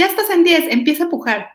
ya estás en 10, empieza a pujar.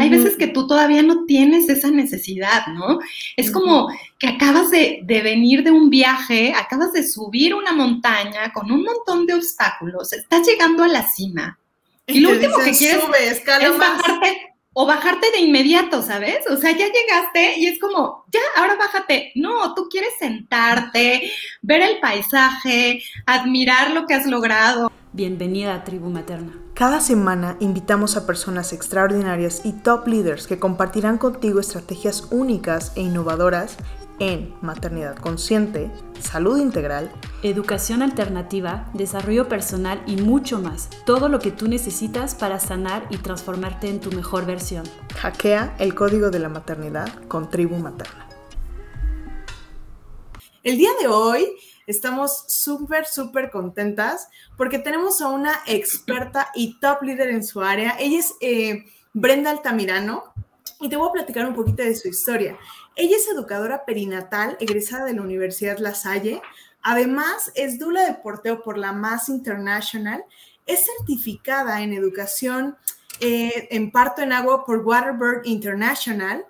Hay veces que tú todavía no tienes esa necesidad, ¿no? Es como que acabas de, venir de un viaje, acabas de subir una montaña con un montón de obstáculos, estás llegando a la cima. Y, lo último que quieres es bajarte o bajarte de inmediato, ¿sabes? O sea, ya llegaste y es como, ya, ahora bájate. No, tú quieres sentarte, ver el paisaje, admirar lo que has logrado. Bienvenida a Tribu Materna. Cada semana invitamos a personas extraordinarias y top leaders que compartirán contigo estrategias únicas e innovadoras en maternidad consciente, salud integral, educación alternativa, desarrollo personal y mucho más. Todo lo que tú necesitas para sanar y transformarte en tu mejor versión. Hackea el código de la maternidad con Tribu Materna. El día de hoy Estamos súper, súper contentas porque tenemos a una experta y top líder en su área. Ella es eh, Brenda Altamirano y te voy a platicar un poquito de su historia. Ella es educadora perinatal, egresada de la Universidad La Salle. Además, es dula de porteo por la Mass International. Es certificada en educación eh, en parto en agua por Waterberg International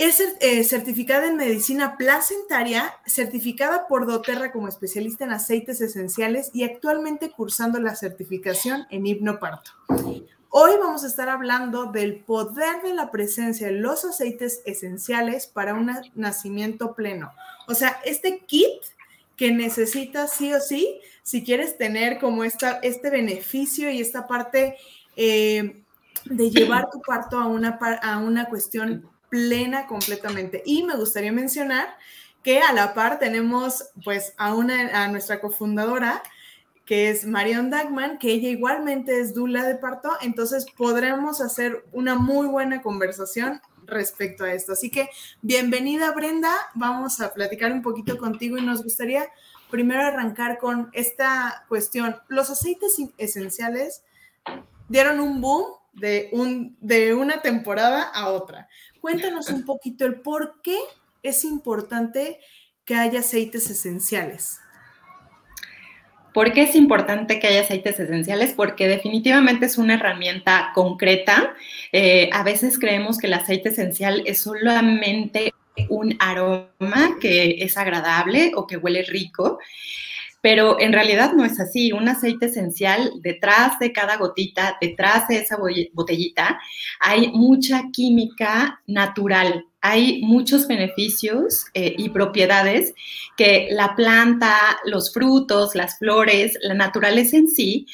es eh, certificada en medicina placentaria, certificada por doTERRA como especialista en aceites esenciales y actualmente cursando la certificación en hipnoparto. Hoy vamos a estar hablando del poder de la presencia de los aceites esenciales para un nacimiento pleno. O sea, este kit que necesitas sí o sí si quieres tener como esta, este beneficio y esta parte eh, de llevar tu parto a una, a una cuestión plena completamente. Y me gustaría mencionar que a la par tenemos pues a, una, a nuestra cofundadora, que es Marion Dagman, que ella igualmente es dula de parto, entonces podremos hacer una muy buena conversación respecto a esto. Así que bienvenida Brenda, vamos a platicar un poquito contigo y nos gustaría primero arrancar con esta cuestión. Los aceites esenciales dieron un boom de, un, de una temporada a otra. Cuéntanos un poquito el por qué es importante que haya aceites esenciales. ¿Por qué es importante que haya aceites esenciales? Porque definitivamente es una herramienta concreta. Eh, a veces creemos que el aceite esencial es solamente un aroma que es agradable o que huele rico pero en realidad no es así. Un aceite esencial, detrás de cada gotita, detrás de esa botellita, hay mucha química natural. Hay muchos beneficios eh, y propiedades que la planta, los frutos, las flores, la naturaleza en sí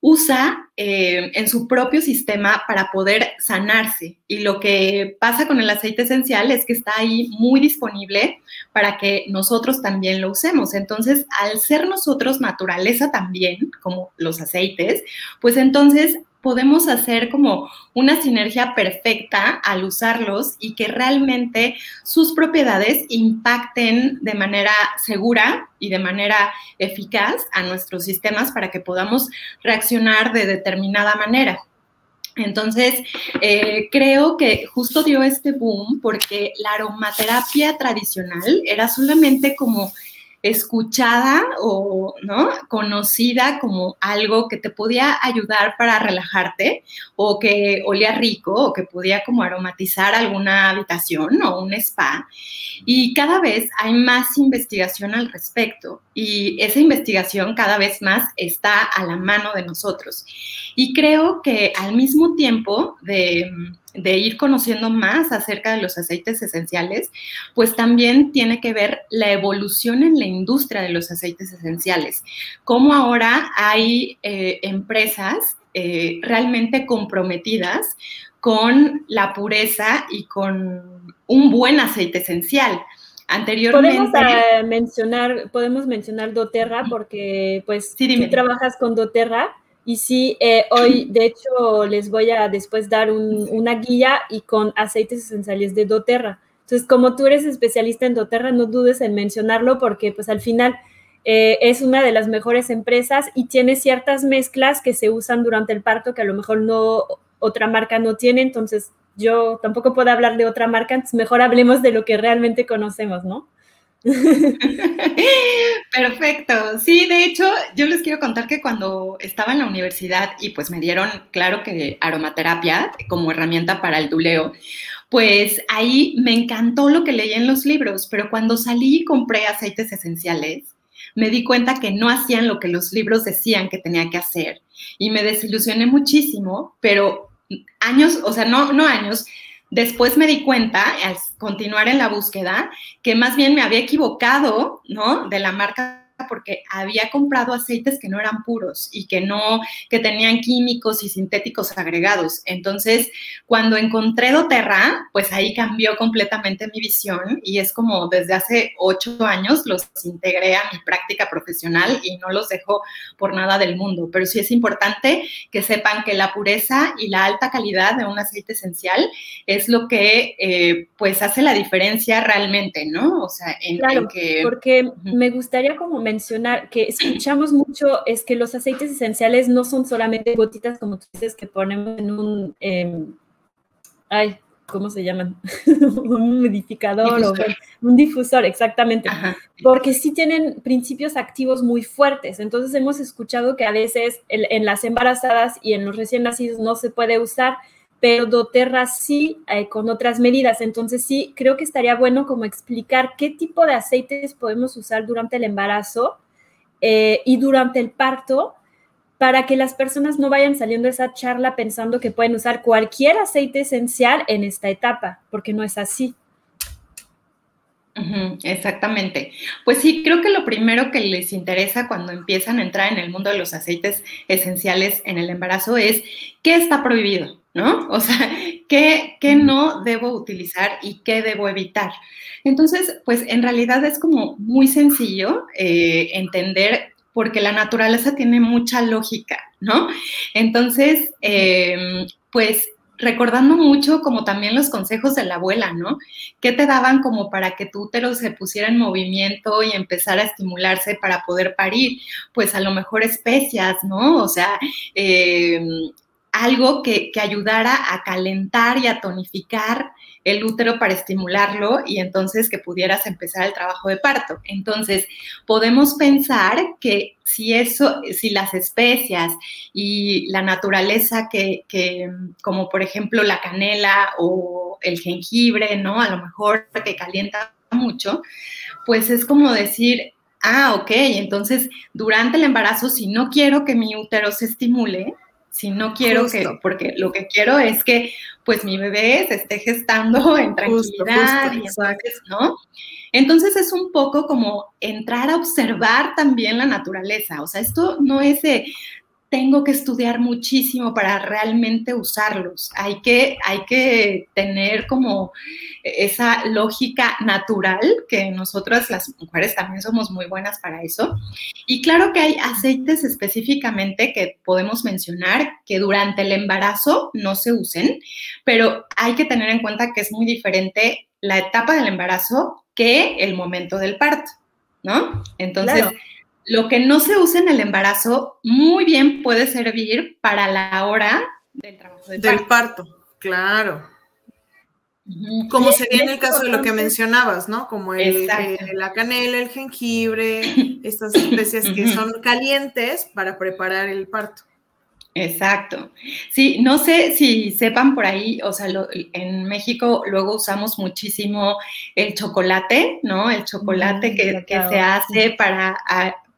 usa eh, en su propio sistema para poder sanarse. Y lo que pasa con el aceite esencial es que está ahí muy disponible para que nosotros también lo usemos. Entonces, al ser nosotros naturaleza también, como los aceites, pues entonces podemos hacer como una sinergia perfecta al usarlos y que realmente sus propiedades impacten de manera segura y de manera eficaz a nuestros sistemas para que podamos reaccionar de determinada manera. Entonces, eh, creo que justo dio este boom porque la aromaterapia tradicional era solamente como escuchada o ¿no? conocida como algo que te podía ayudar para relajarte o que olía rico o que podía como aromatizar alguna habitación o un spa. Y cada vez hay más investigación al respecto y esa investigación cada vez más está a la mano de nosotros. Y creo que al mismo tiempo de de ir conociendo más acerca de los aceites esenciales, pues también tiene que ver la evolución en la industria de los aceites esenciales. Cómo ahora hay eh, empresas eh, realmente comprometidas con la pureza y con un buen aceite esencial. Anteriormente. Podemos eh, mencionar, podemos mencionar doTERRA porque pues tú trabajas con doTERRA y sí, eh, hoy de hecho les voy a después dar una guía y con aceites esenciales de doTERRA. Entonces, como tú eres especialista en doTERRA, no dudes en mencionarlo porque pues al final eh, es una de las mejores empresas y tiene ciertas mezclas que se usan durante el parto que a lo mejor no otra marca no tiene. Entonces, yo tampoco puedo hablar de otra marca, entonces mejor hablemos de lo que realmente conocemos, ¿no? Perfecto. Sí, de hecho, yo les quiero contar que cuando estaba en la universidad y pues me dieron, claro que aromaterapia como herramienta para el duleo, pues ahí me encantó lo que leí en los libros, pero cuando salí y compré aceites esenciales, me di cuenta que no hacían lo que los libros decían que tenía que hacer y me desilusioné muchísimo, pero años, o sea, no, no años, Después me di cuenta, al continuar en la búsqueda, que más bien me había equivocado, ¿no? De la marca porque había comprado aceites que no eran puros y que no, que tenían químicos y sintéticos agregados. Entonces, cuando encontré doTERRA, pues ahí cambió completamente mi visión y es como desde hace ocho años los integré a mi práctica profesional y no los dejo por nada del mundo. Pero sí es importante que sepan que la pureza y la alta calidad de un aceite esencial es lo que eh, pues hace la diferencia realmente, ¿no? O sea, en, claro, que... Porque me gustaría como mencionar que escuchamos mucho es que los aceites esenciales no son solamente gotitas, como tú dices, que ponemos en un, em, ay, ¿cómo se llaman? un modificador o un difusor, exactamente. Porque sí tienen principios activos muy fuertes. Entonces hemos escuchado que a veces en las embarazadas y en los recién nacidos no se puede usar pero doTERRA sí eh, con otras medidas. Entonces sí, creo que estaría bueno como explicar qué tipo de aceites podemos usar durante el embarazo eh, y durante el parto para que las personas no vayan saliendo de esa charla pensando que pueden usar cualquier aceite esencial en esta etapa, porque no es así. exactamente. Pues sí, creo que lo primero que les interesa cuando empiezan a entrar en el mundo de los aceites esenciales en el embarazo es qué está prohibido. ¿No? O sea, ¿qué, no debo utilizar y qué debo evitar? Entonces, pues en realidad es como muy sencillo eh, entender porque la naturaleza tiene mucha lógica, ¿no? Entonces, em, pues recordando mucho como también los consejos de la abuela, ¿no? ¿Qué te daban como para que tu útero se pusiera en movimiento y empezara a estimularse para poder parir? Pues a lo mejor especias, ¿no? O sea, eh, algo que, ayudara a calentar y a tonificar el útero para estimularlo y entonces que pudieras empezar el trabajo de parto. Entonces, podemos pensar que si eso, si las especias y la naturaleza que, que, como por ejemplo la canela o el jengibre, ¿no? A lo mejor que calienta mucho, pues es como decir, ah, ok, entonces durante el embarazo, si no quiero que mi útero se estimule, si no quiero que, porque lo que quiero es que pues mi bebé se esté gestando en tranquilidad y entonces, ¿no? Entonces es un poco como entrar a observar también la naturaleza, o sea, esto no es de, tengo que estudiar muchísimo para realmente usarlos. Hay que, hay que tener como esa lógica natural, que nosotras las mujeres también somos muy buenas para eso. Y claro que hay aceites específicamente que podemos mencionar que durante el embarazo no se usen, pero hay que tener en cuenta que es muy diferente la etapa del embarazo que el momento del parto, ¿no? Entonces... Lo que no se usa en el embarazo muy bien puede servir para la hora del trabajo de parto. Del parto, claro. Como sería en el caso de lo que mencionabas, ¿no? Como el, eh, la canela, el jengibre, estas especies que son calientes para preparar el parto. Exacto. Sí, no sé si sepan por ahí, o sea, en México luego usamos muchísimo el chocolate, ¿no? El chocolate mm, que, que, se hace para,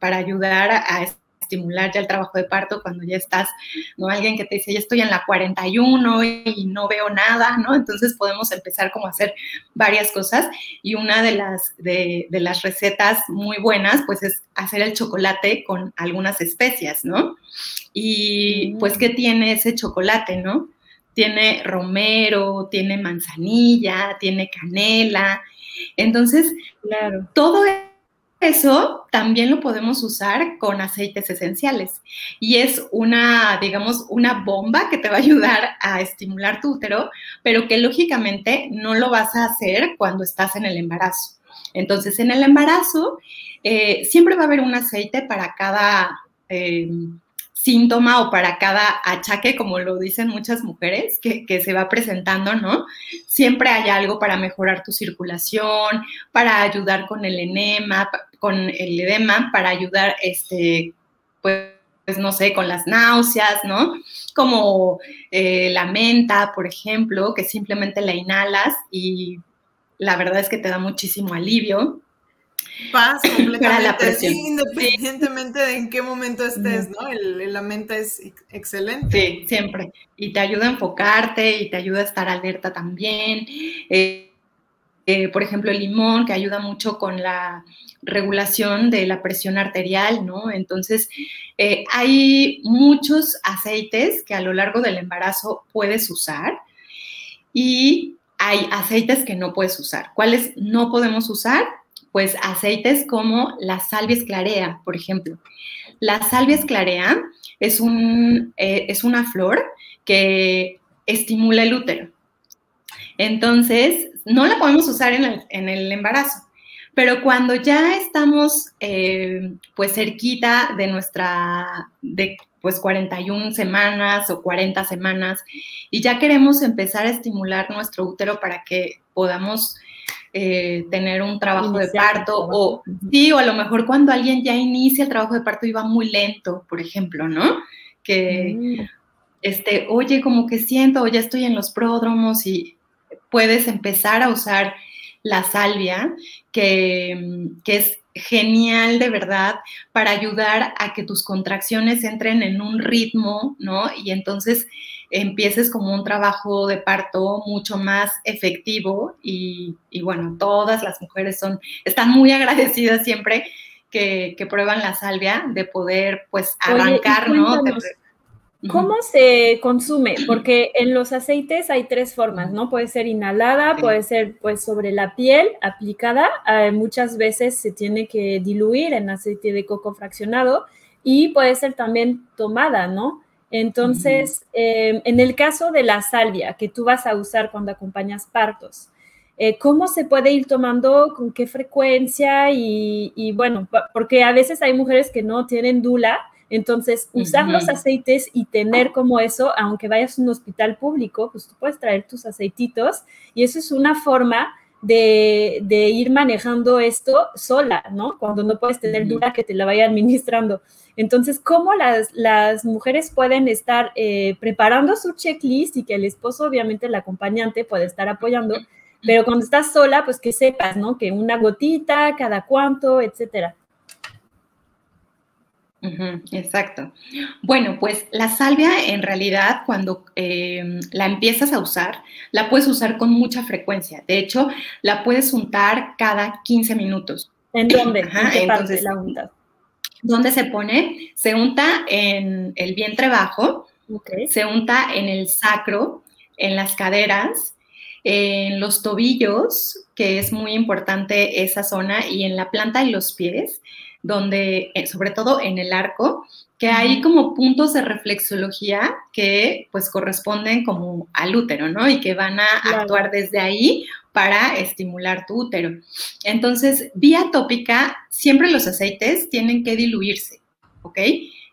para ayudar a, estimular ya el trabajo de parto cuando ya estás, ¿no? Alguien que te dice, ya estoy en la 41 y no veo nada, ¿no? Entonces podemos empezar como a hacer varias cosas y una de las, de, las recetas muy buenas, pues es hacer el chocolate con algunas especias, ¿no? Y pues, ¿qué tiene ese chocolate, no? Tiene romero, tiene manzanilla, tiene canela. Entonces, claro. todo eso también lo podemos usar con aceites esenciales y es una, digamos, una bomba que te va a ayudar a estimular tu útero, pero que lógicamente no lo vas a hacer cuando estás en el embarazo. Entonces, en el embarazo eh, siempre va a haber un aceite para cada... Eh, síntoma o para cada achaque, como lo dicen muchas mujeres, que, se va presentando, ¿no? Siempre hay algo para mejorar tu circulación, para ayudar con el enema, con el edema, para ayudar, este, pues, no sé, con las náuseas, ¿no? Como eh, la menta, por ejemplo, que simplemente la inhalas y la verdad es que te da muchísimo alivio. Paz completamente, independientemente de en qué momento estés, ¿no? El, la menta es excelente. Sí, siempre. Y te ayuda a enfocarte y te ayuda a estar alerta también. Eh, eh, por ejemplo, el limón, que ayuda mucho con la regulación de la presión arterial, ¿no? Entonces, eh, hay muchos aceites que a lo largo del embarazo puedes usar y hay aceites que no puedes usar. ¿Cuáles no podemos usar? Pues aceites como la salvia esclarea, por ejemplo. La salvia esclarea es, un, eh, es una flor que estimula el útero. Entonces, no la podemos usar en el, embarazo, pero cuando ya estamos eh, pues cerquita de nuestra, de pues 41 semanas o 40 semanas y ya queremos empezar a estimular nuestro útero para que podamos eh, tener un trabajo de parto o sí, o a lo mejor cuando alguien ya inicia el trabajo de parto y va muy lento, por ejemplo, ¿no? Que, mm. este, oye, como que siento, ya estoy en los pródromos y puedes empezar a usar la salvia, que, que es genial de verdad para ayudar a que tus contracciones entren en un ritmo, ¿no? Y entonces empieces como un trabajo de parto mucho más efectivo y, bueno, todas las mujeres son, están muy agradecidas siempre que, prueban la salvia de poder pues arrancar, ¿no? ¿Cómo se consume? Porque en los aceites hay tres formas, ¿no? Puede ser inhalada, puede ser pues sobre la piel aplicada, eh, muchas veces se tiene que diluir en aceite de coco fraccionado y puede ser también tomada, ¿no? Entonces, em, en el caso de la salvia que tú vas a usar cuando acompañas partos, eh, ¿cómo se puede ir tomando? ¿Con qué frecuencia? Y, bueno, porque a veces hay mujeres que no tienen dula, entonces usar los aceites y tener como eso, aunque vayas a un hospital público, pues tú puedes traer tus aceititos y eso es una forma de, ir manejando esto sola, ¿no? Cuando no puedes tener duda que te la vaya administrando. Entonces, ¿cómo las, mujeres pueden estar eh, preparando su checklist y que el esposo, obviamente el acompañante, puede estar apoyando? Pero cuando estás sola, pues que sepas, ¿no? Que una gotita, cada cuánto, etcétera. Exacto. Bueno, pues la salvia en realidad cuando em, la empiezas a usar, la puedes usar con mucha frecuencia. De hecho, la puedes untar cada 15 minutos. ¿En dónde? entonces, la untas? ¿Dónde se pone? Se unta en el vientre bajo, se unta en el sacro, en las caderas, en los tobillos, que es muy importante esa zona, y en la planta y los pies, donde, eh, sobre todo en el arco, que hay como puntos de reflexología que pues corresponden como al útero, ¿no? Y que van a actuar desde ahí para estimular tu útero. Entonces, vía tópica, siempre los aceites tienen que diluirse, ¿ok?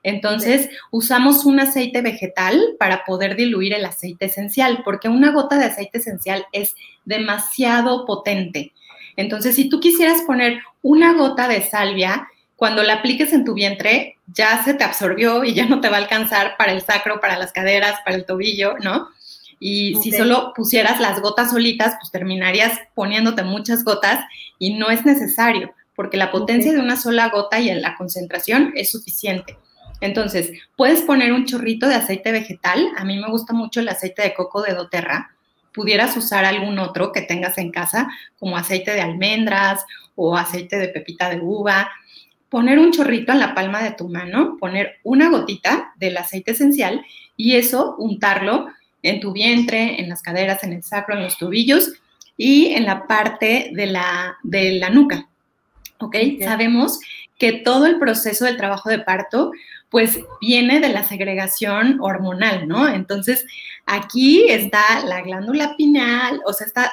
Entonces, usamos un aceite vegetal para poder diluir el aceite esencial, porque una gota de aceite esencial es demasiado potente. Entonces, si tú quisieras poner una gota de salvia, cuando la apliques en tu vientre, ya se te absorbió y ya no te va a alcanzar para el sacro, para las caderas, para el tobillo, ¿no? Y si solo pusieras las gotas solitas, pues terminarías poniéndote muchas gotas y no es necesario, porque la potencia de una sola gota y la concentración es suficiente. Entonces, puedes poner un chorrito de aceite vegetal. A mí me gusta mucho el aceite de coco de doTERRA. Pudieras usar algún otro que tengas en casa, como aceite de almendras o aceite de pepita de uva. Poner un chorrito en la palma de tu mano, poner una gotita del aceite esencial y eso untarlo en tu vientre, en las caderas, en el sacro, en los tobillos y en la parte de la, de la nuca. ¿Ok? Sabemos que todo el proceso del trabajo de parto, pues viene de la segregación hormonal, ¿no? Entonces, aquí está la glándula pineal, o sea, está,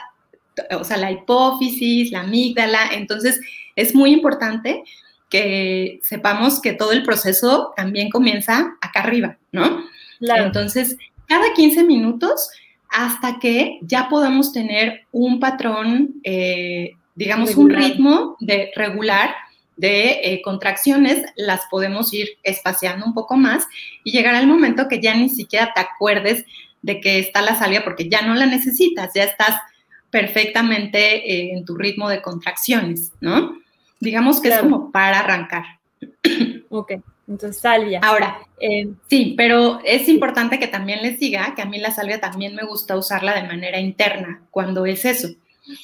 o sea, la hipófisis, la amígdala, entonces es muy importante que sepamos que todo el proceso también comienza acá arriba, ¿no? Entonces, cada 15 minutos hasta que ya podamos tener un patrón, eh, digamos, un ritmo de regular de eh, contracciones, las podemos ir espaciando un poco más y llegar al momento que ya ni siquiera te acuerdes de que está la salvia porque ya no la necesitas, ya estás perfectamente eh, en tu ritmo de contracciones, ¿no? Digamos que es como para arrancar. Ok, entonces salvia. Ahora, eh, sí, pero es importante que también les diga que a mí la salvia también me gusta usarla de manera interna cuando es eso.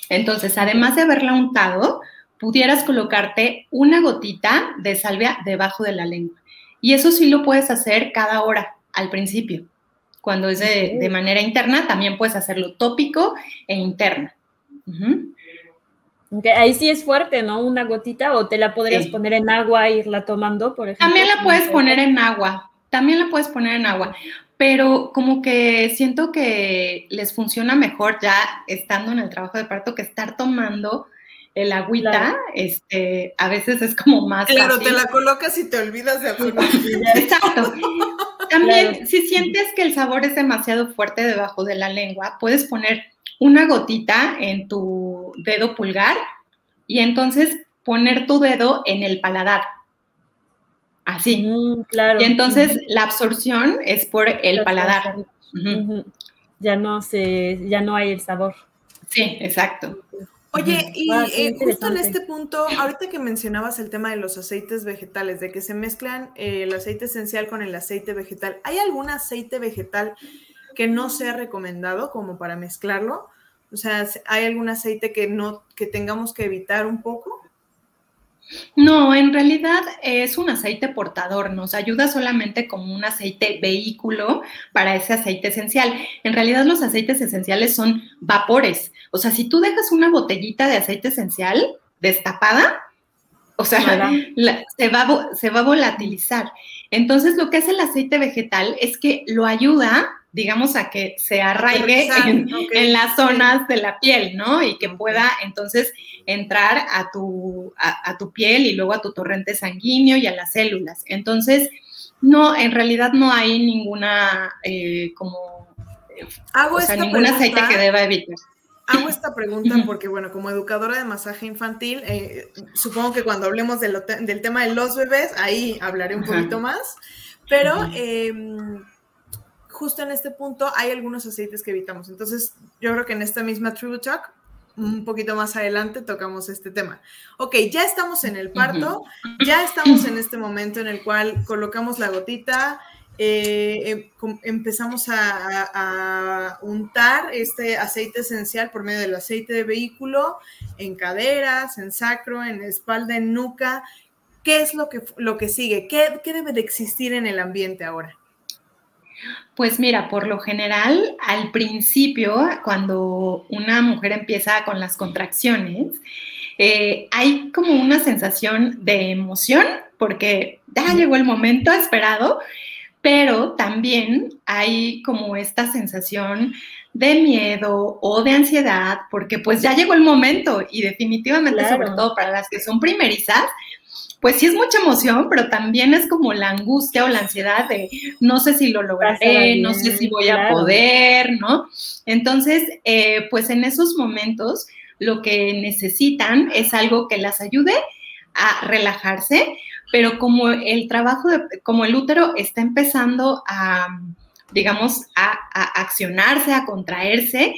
Entonces, además de haberla untado, pudieras colocarte una gotita de salvia debajo de la lengua. Y eso sí lo puedes hacer cada hora al principio. Cuando es de, manera interna, también puedes hacerlo tópico e interna. Ahí sí es fuerte, ¿no? Una gotita o te la podrías poner en agua e irla tomando, por ejemplo. También la puedes poner en agua, también la puedes poner en agua, pero como que siento que les funciona mejor ya estando en el trabajo de parto que estar tomando el agüita, este, a veces es como más. Claro, te la colocas y te olvidas de alguna Exacto. También, si sientes que el sabor es demasiado fuerte debajo de la lengua, puedes poner una gotita en tu dedo pulgar y entonces poner tu dedo en el paladar. Así. Mm, claro. Y entonces la absorción es por el paladar. Ya no se, ya no hay el sabor. Sí, exacto. Oye, y eh, justo en este punto, ahorita que mencionabas el tema de los aceites vegetales, de que se mezclan eh, el aceite esencial con el aceite vegetal, ¿hay algún aceite vegetal que no sea recomendado como para mezclarlo? O sea, ¿hay algún aceite que no que tengamos que evitar un poco? No, en realidad es un aceite portador, nos ayuda solamente como un aceite vehículo para ese aceite esencial. En realidad los aceites esenciales son vapores, o sea, si tú dejas una botellita de aceite esencial destapada, o sea, se, va, se va a volatilizar. Entonces, lo que hace el aceite vegetal es que lo ayuda, digamos, a que se arraigue en, las zonas de la piel, ¿no? Y que pueda entonces entrar a tu, a, tu piel y luego a tu torrente sanguíneo y a las células. Entonces, no, en realidad no hay ninguna, eh, como, Hago o sea, ningún aceite que deba evitar. Hago esta pregunta porque, bueno, como educadora de masaje infantil, eh, supongo que cuando hablemos del, tema de los bebés, ahí hablaré un poquito más, pero em, justo en este punto hay algunos aceites que evitamos. Entonces, yo creo que en esta misma Tribute Talk, un poquito más adelante, tocamos este tema. Ok, ya estamos en el parto, ya estamos en este momento en el cual colocamos la gotita, eh, em, empezamos a, untar este aceite esencial por medio del aceite de vehículo en caderas, en sacro, en espalda, en nuca. ¿Qué es lo que, lo que sigue? ¿Qué, ¿Qué debe de existir en el ambiente ahora? Pues mira, por lo general, al principio, cuando una mujer empieza con las contracciones, eh, hay como una sensación de emoción porque ya llegó el momento esperado, pero también hay como esta sensación de miedo o de ansiedad, porque pues ya llegó el momento y definitivamente, sobre todo para las que son primerizas, pues sí es mucha emoción, pero también es como la angustia o la ansiedad de no sé si lo lograré, no sé si voy a poder, ¿no? Entonces, eh, pues en esos momentos lo que necesitan es algo que las ayude a relajarse, pero como el trabajo, de, como el útero está empezando a, digamos, a, accionarse, a contraerse,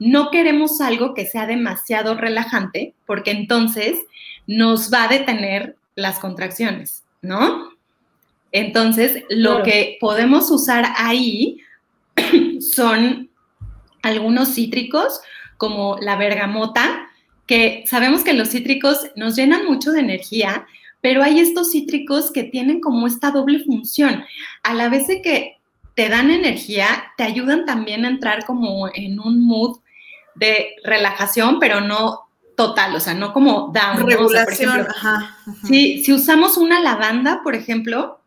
no queremos algo que sea demasiado relajante, porque entonces nos va a detener las contracciones, ¿no? Entonces, lo que podemos usar ahí son algunos cítricos, como la bergamota, que sabemos que los cítricos nos llenan mucho de energía, pero hay estos cítricos que tienen como esta doble función. A la vez de que te dan energía, te ayudan también a entrar como en un mood de relajación, pero no total, o sea, no como down. Regulación, Si, usamos una lavanda, por ejemplo,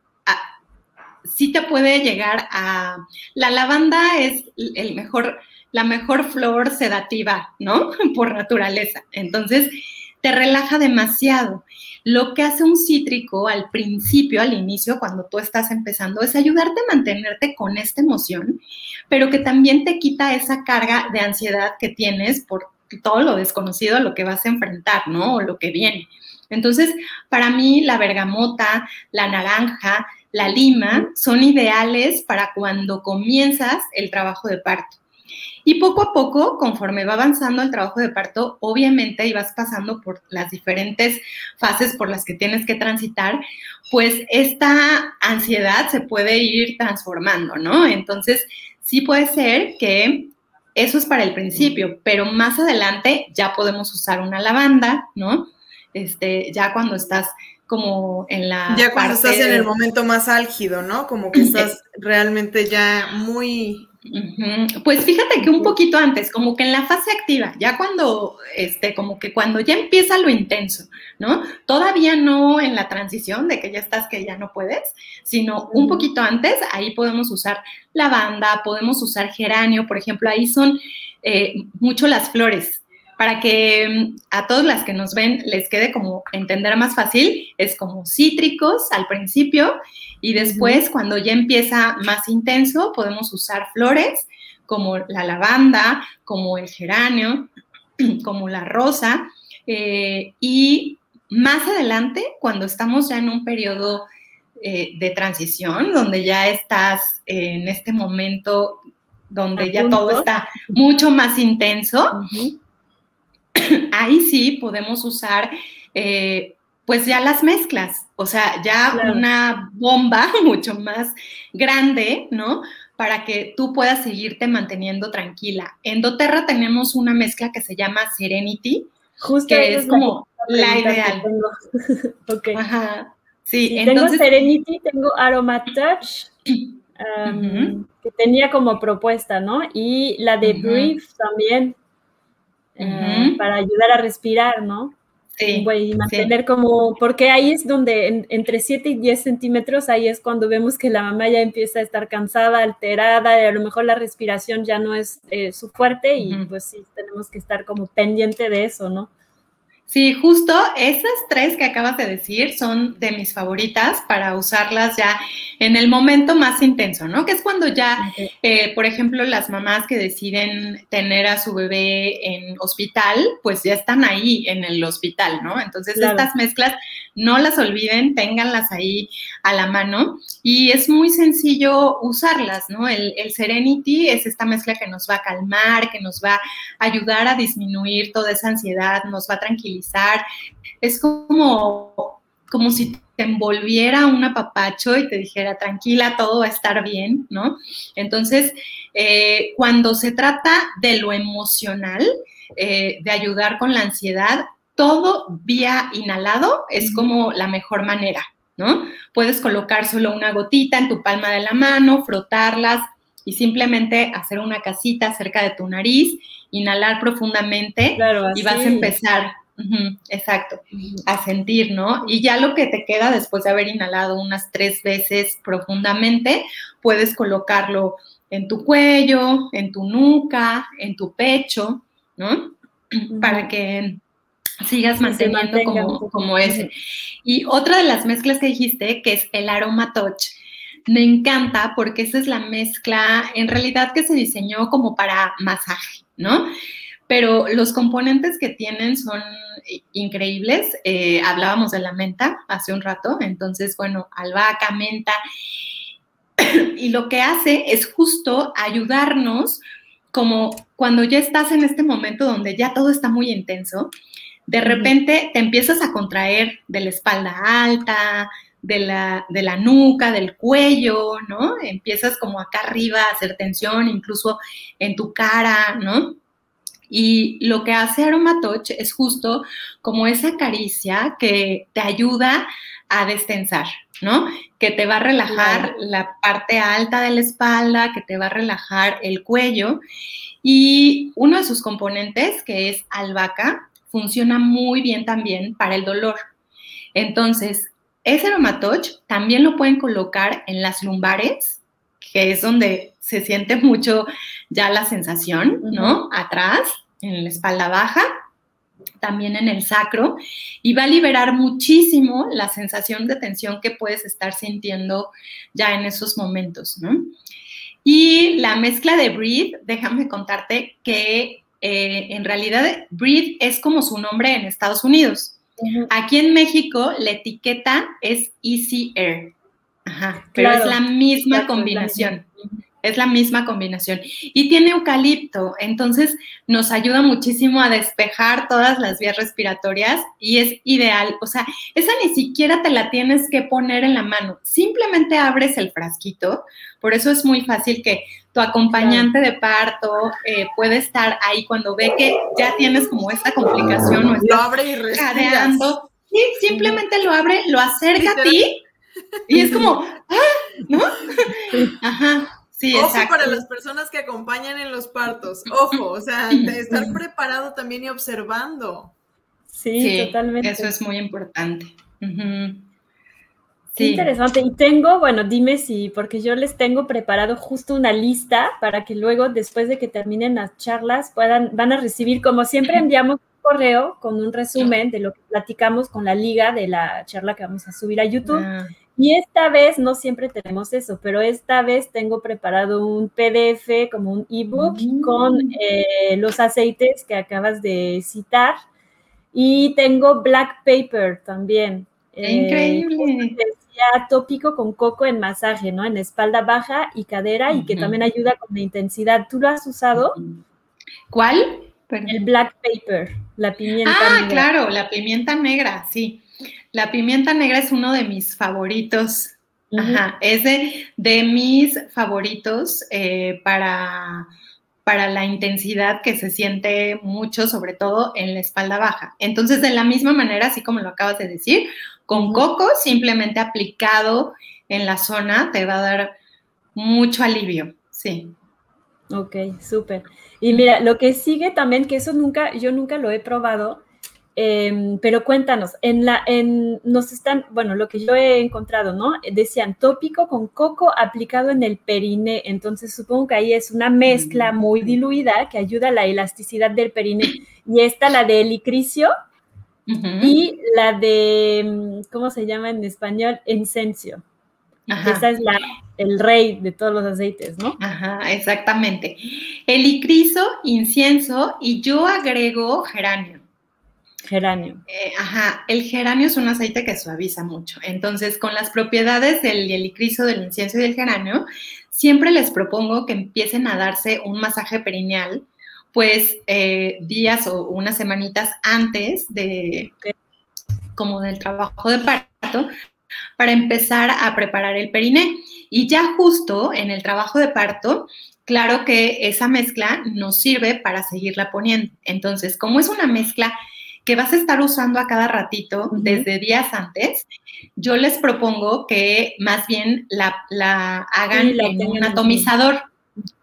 sí te puede llegar a... La lavanda es el mejor, la mejor flor sedativa, ¿no? Por naturaleza. Entonces, te relaja demasiado. Lo que hace un cítrico al principio, al inicio, cuando tú estás empezando, es ayudarte a mantenerte con esta emoción, pero que también te quita esa carga de ansiedad que tienes por todo lo desconocido lo que vas a enfrentar, ¿no? O lo que viene. Entonces, para mí, la bergamota, la naranja, la lima son ideales para cuando comienzas el trabajo de parto. Y poco a poco, conforme va avanzando el trabajo de parto, obviamente, y vas pasando por las diferentes fases por las que tienes que transitar, pues esta ansiedad se puede ir transformando, ¿no? Entonces, sí puede ser que eso es para el principio, pero más adelante ya podemos usar una lavanda, ¿no? Este, ya cuando estás como en la... Ya cuando estás en el momento más álgido, ¿no? Como que estás realmente ya muy pues fíjate que un poquito antes, como que en la fase activa, ya cuando, este, como que cuando ya empieza lo intenso, ¿no? Todavía no en la transición de que ya estás que ya no puedes, sino un poquito antes, ahí podemos usar lavanda, podemos usar geranio, por ejemplo, ahí son eh, mucho las flores, para que mm, a todas las que nos ven les quede como entender más fácil, es como cítricos al principio y después cuando ya empieza más intenso podemos usar flores como la lavanda, como el geranio, como la rosa eh, y más adelante cuando estamos ya en un periodo eh, de transición donde ya estás en este momento donde ya todo está mucho más intenso, ahí sí podemos usar eh, pues ya las mezclas, o sea, ya una bomba mucho más grande, ¿no? Para que tú puedas seguirte manteniendo tranquila. En doTERRA tenemos una mezcla que se llama Serenity, Justo que es como la ideal. ok. Ajá. Sí, entonces, tengo Serenity, tengo Aroma Touch, que tenía como propuesta, ¿no? Y la de Brief también, eh, para ayudar a respirar, ¿no? Sí, y mantener como, porque ahí es donde entre 7 y 10 centímetros, ahí es cuando vemos que la mamá ya empieza a estar cansada, alterada, y a lo mejor la respiración ya no es eh, su fuerte y pues sí, tenemos que estar como pendiente de eso, ¿no? Sí, justo esas tres que acabas de decir son de mis favoritas para usarlas ya en el momento más intenso, ¿no? Que es cuando ya, eh, por ejemplo, las mamás que deciden tener a su bebé en hospital, pues ya están ahí en el hospital, ¿no? Entonces estas mezclas no las olviden, ténganlas ahí a la mano y es muy sencillo usarlas, ¿no? El, el Serenity es esta mezcla que nos va a calmar, que nos va a ayudar a disminuir toda esa ansiedad, nos va a tranquilizar es como, como si te envolviera un apapacho y te dijera, tranquila, todo va a estar bien, ¿no? Entonces, eh, cuando se trata de lo emocional, eh, de ayudar con la ansiedad, todo vía inhalado es como la mejor manera, ¿no? Puedes colocar solo una gotita en tu palma de la mano, frotarlas y simplemente hacer una casita cerca de tu nariz, inhalar profundamente y vas a empezar exacto, a sentir, ¿no? Y ya lo que te queda después de haber inhalado unas tres veces profundamente, puedes colocarlo en tu cuello, en tu nuca, en tu pecho, ¿no? Para que sigas manteniendo como, como ese. Y otra de las mezclas que dijiste, que es el aroma touch, me encanta porque esa es la mezcla en realidad que se diseñó como para masaje, ¿no? Pero los componentes que tienen son increíbles. Eh, hablábamos de la menta hace un rato, entonces, bueno, albahaca, menta, y lo que hace es justo ayudarnos como cuando ya estás en este momento donde ya todo está muy intenso, de repente te empiezas a contraer de la espalda alta, de la, de la nuca, del cuello, ¿no? Empiezas como acá arriba a hacer tensión, incluso en tu cara, ¿no? Y lo que hace Aromatoch es justo como esa caricia que te ayuda a destensar, ¿no? Que te va a relajar la parte alta de la espalda, que te va a relajar el cuello. Y uno de sus componentes, que es albahaca, funciona muy bien también para el dolor. Entonces, ese aromatoch también lo pueden colocar en las lumbares, que es donde se siente mucho ya la sensación, ¿no? Atrás, en la espalda baja. también en el sacro y va a liberar muchísimo la sensación de tensión que puedes estar sintiendo ya en esos momentos, ¿no? Y la mezcla de Breathe, déjame contarte que eh, en realidad Breathe es como su nombre en Estados Unidos. Aquí en México la etiqueta es Easy Air. Ajá, pero es la misma combinación. Es la misma combinación. Y tiene eucalipto, entonces nos ayuda muchísimo a despejar todas las vías respiratorias y es ideal. O sea, esa ni siquiera te la tienes que poner en la mano. Simplemente abres el frasquito. Por eso es muy fácil que tu acompañante de parto eh, puede estar ahí cuando ve que ya tienes como esta complicación o lo abre y jadeando. Sí, simplemente lo abre, lo acerca a ti y es como, ¡ah! ¿no? Ajá. Sí, Ojo para las personas que acompañan en los partos. Ojo, o sea, estar preparado también y observando. Sí, totalmente. Eso es muy importante. Sí. interesante. Y tengo, bueno, dime si, porque yo les tengo preparado justo una lista para que luego, después de que terminen las charlas, puedan, van a recibir, como siempre enviamos un correo con un resumen de lo que platicamos con la liga de la charla que vamos a subir a YouTube. Ah. Y esta vez no siempre tenemos eso, pero esta vez tengo preparado un PDF como un ebook mm. con eh, los aceites que acabas de citar y tengo black paper también. Eh, Increíble. Decía tópico con coco en masaje, ¿no? En espalda baja y cadera y que también ayuda con la intensidad. ¿Tú lo has usado? ¿Cuál? El black paper, la pimienta ah, claro, la pimienta negra, sí. La pimienta negra es uno de mis favoritos. Ajá, es de, mis favoritos eh, para, para la intensidad que se siente mucho, sobre todo en la espalda baja. Entonces, de la misma manera, así como lo acabas de decir, con coco simplemente aplicado en la zona te va a dar mucho alivio, sí. Ok, súper. Y mira, lo que sigue también, que eso nunca, yo nunca lo he probado, Em, pero cuéntanos, en la, en, nos están, bueno, lo que yo he encontrado, ¿no? Decían tópico con coco aplicado en el perine, entonces supongo que ahí es una mezcla muy diluida que ayuda a la elasticidad del perine. Y esta, la de helicricio y la de, ¿cómo se llama en español? Incencio. Esa es la, el rey de todos los aceites, ¿no? Ajá, exactamente. Helicriso, incienso y yo agrego geranio. Geranio. Eh, ajá, el geranio es un aceite que suaviza mucho. Entonces, con las propiedades del helicriso, del incienso y del geranio, siempre les propongo que empiecen a darse un masaje perineal, pues eh, días o unas semanitas antes de, como del trabajo de parto, para empezar a preparar el periné. Y ya justo en el trabajo de parto, claro que esa mezcla nos sirve para seguirla poniendo. Entonces, como es una mezcla que vas a estar usando a cada ratito desde días antes, yo les propongo que más bien la, hagan en un atomizador.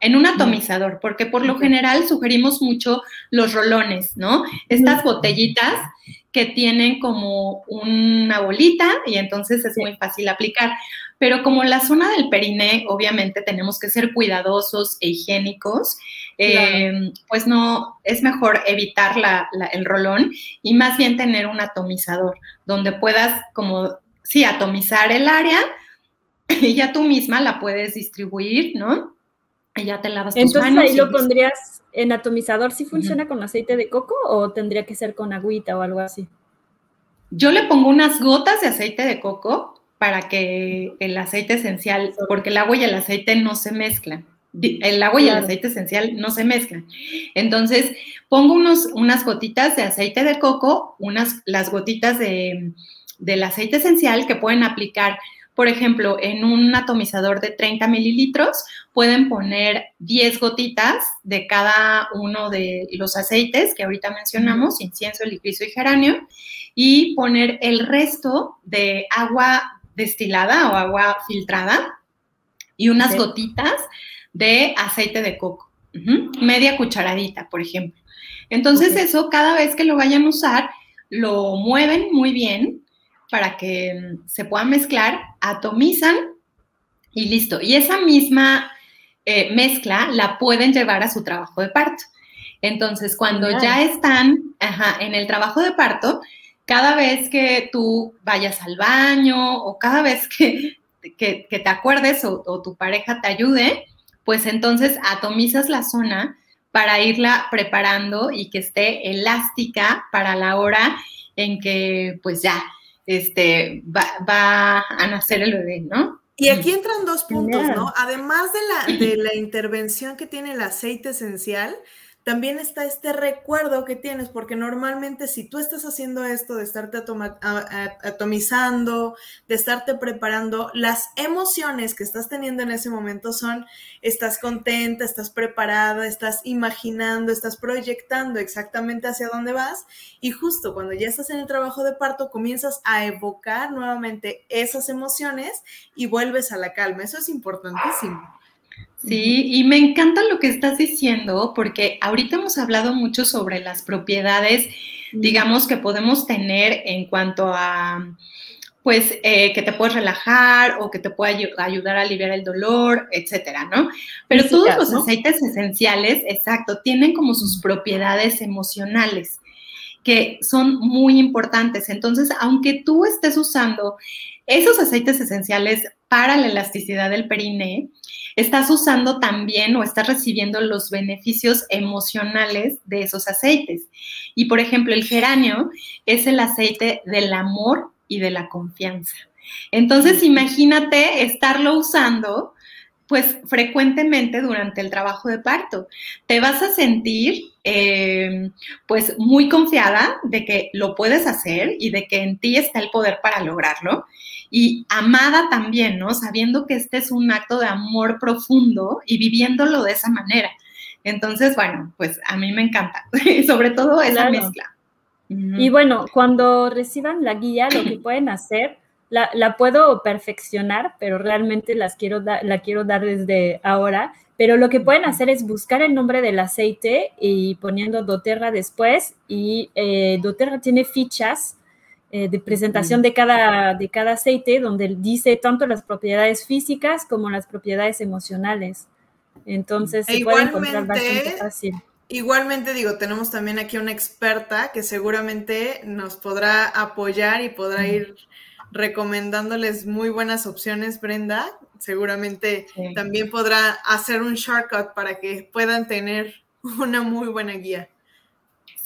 En un atomizador, porque por lo general sugerimos mucho los rolones, ¿no? Estas botellitas que tienen como una bolita y entonces es muy fácil aplicar. Pero como la zona del periné, obviamente tenemos que ser cuidadosos e higiénicos, eh, pues no, es mejor evitar el rolón y más bien tener un atomizador donde puedas como, sí, atomizar el área y ya tú misma la puedes distribuir, ¿no? Y ya te lavas tus Entonces ahí lo pondrías en atomizador, ¿sí funciona con aceite de coco o tendría que ser con agüita o algo así? Yo le pongo unas gotas de aceite de coco para que el aceite esencial, porque el agua y el aceite no se mezclan. El agua y el aceite esencial no se mezclan. Entonces, pongo unos, unas gotitas de aceite de coco, unas, las gotitas de, del aceite esencial que pueden aplicar por ejemplo, en un atomizador de 30 mililitros pueden poner 10 gotitas de cada uno de los aceites que ahorita mencionamos, incienso, licrizo y geranio, y poner el resto de agua destilada o agua filtrada y unas gotitas de aceite de coco, media cucharadita, por ejemplo. Entonces eso, cada vez que lo vayan a usar, lo mueven muy bien para que mm, se puedan mezclar, atomizan y listo. Y esa misma eh, mezcla la pueden llevar a su trabajo de parto. Entonces, cuando ya están en el trabajo de parto, cada vez que tú vayas al baño o cada vez que, que, te acuerdes o, tu pareja te ayude, pues entonces atomizas la zona para irla preparando y que esté elástica para la hora en que pues ya este, va, va a nacer el bebé, ¿no? Y aquí entran dos puntos, ¿no? Además de la, de la intervención que tiene el aceite esencial, también está este recuerdo que tienes, porque normalmente si tú estás haciendo esto de estarte atomizando, de estarte preparando, las emociones que estás teniendo en ese momento son, estás contenta, estás preparada, estás imaginando, estás proyectando exactamente hacia dónde vas y justo cuando ya estás en el trabajo de parto comienzas a evocar nuevamente esas emociones y vuelves a la calma. Eso es importantísimo. Sí, y me encanta lo que estás diciendo porque ahorita hemos hablado mucho sobre las propiedades, digamos, que podemos tener en cuanto a, pues, eh, que te puedes relajar o que te puede ayudar a aliviar el dolor, etcétera, ¿no? Pero todos los aceites esenciales, exacto, tienen como sus propiedades emocionales que son muy importantes. Entonces, aunque tú estés usando esos aceites esenciales para la elasticidad del perine, estás usando también o estás recibiendo los beneficios emocionales de esos aceites. Y por ejemplo, el geranio es el aceite del amor y de la confianza. Entonces, imagínate estarlo usando pues frecuentemente durante el trabajo de parto. Te vas a sentir eh, pues muy confiada de que lo puedes hacer y de que en ti está el poder para lograrlo y amada también, ¿no? Sabiendo que este es un acto de amor profundo y viviéndolo de esa manera. Entonces, bueno, pues a mí me encanta, sobre todo esa mezcla. Y bueno, cuando reciban la guía, lo que pueden hacer, la, puedo perfeccionar, pero realmente las quiero la quiero dar desde ahora. Pero lo que pueden hacer es buscar el nombre del aceite y poniendo doTERRA después. Y eh, doTERRA tiene fichas eh, de presentación de cada, de cada aceite, donde dice tanto las propiedades físicas como las propiedades emocionales. Entonces se puede encontrar bastante fácil. Igualmente digo, tenemos también aquí una experta que seguramente nos podrá apoyar y podrá ir recomendándoles muy buenas opciones, Brenda. Seguramente también podrá hacer un shortcut para que puedan tener una muy buena guía.